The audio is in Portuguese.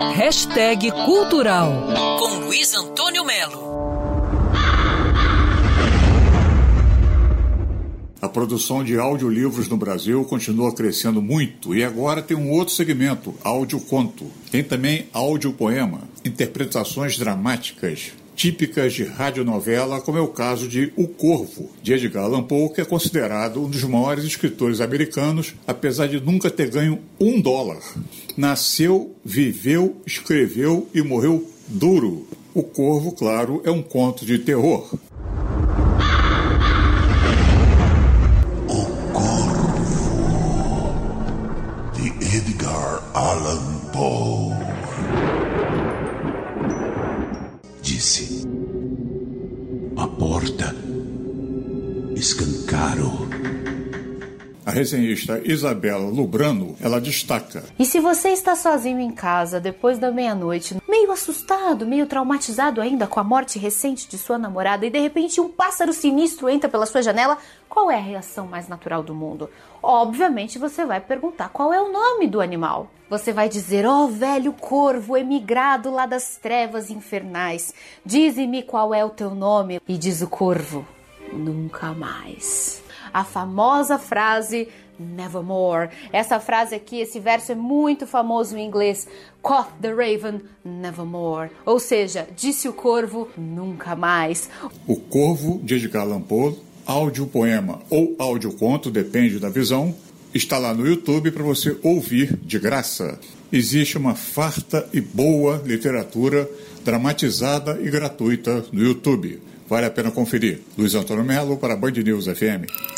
Hashtag Cultural com Luiz Antônio Melo. A produção de audiolivros no Brasil continua crescendo muito e agora tem um outro segmento, áudio-conto. Tem também áudio-poema, interpretações dramáticas, típicas de radionovela, como é o caso de O Corvo, de Edgar Allan Poe, que é considerado um dos maiores escritores americanos, apesar de nunca ter ganho um dólar. Nasceu, viveu, escreveu e morreu duro. O Corvo, claro, é um conto de terror. O Corvo de Edgar Allan Poe. Disse: A porta escancarou. A resenhista Isabela Lubrano, ela destaca. E se você está sozinho em casa depois da meia-noite, meio assustado, meio traumatizado ainda com a morte recente de sua namorada e de repente um pássaro sinistro entra pela sua janela, qual é a reação mais natural do mundo? Obviamente você vai perguntar qual é o nome do animal. Você vai dizer: Ó oh, velho corvo emigrado lá das trevas infernais, dize-me qual é o teu nome. E diz o corvo: Nunca mais a famosa frase Nevermore. Essa frase aqui, esse verso é muito famoso em inglês. Quoth the raven, nevermore. Ou seja, disse o corvo, nunca mais. O Corvo, de Edgar Allan Poe, áudio-poema ou áudio-conto, depende da visão, está lá no YouTube para você ouvir de graça. Existe uma farta e boa literatura dramatizada e gratuita no YouTube. Vale a pena conferir. Luiz Antônio Melo para Band News FM.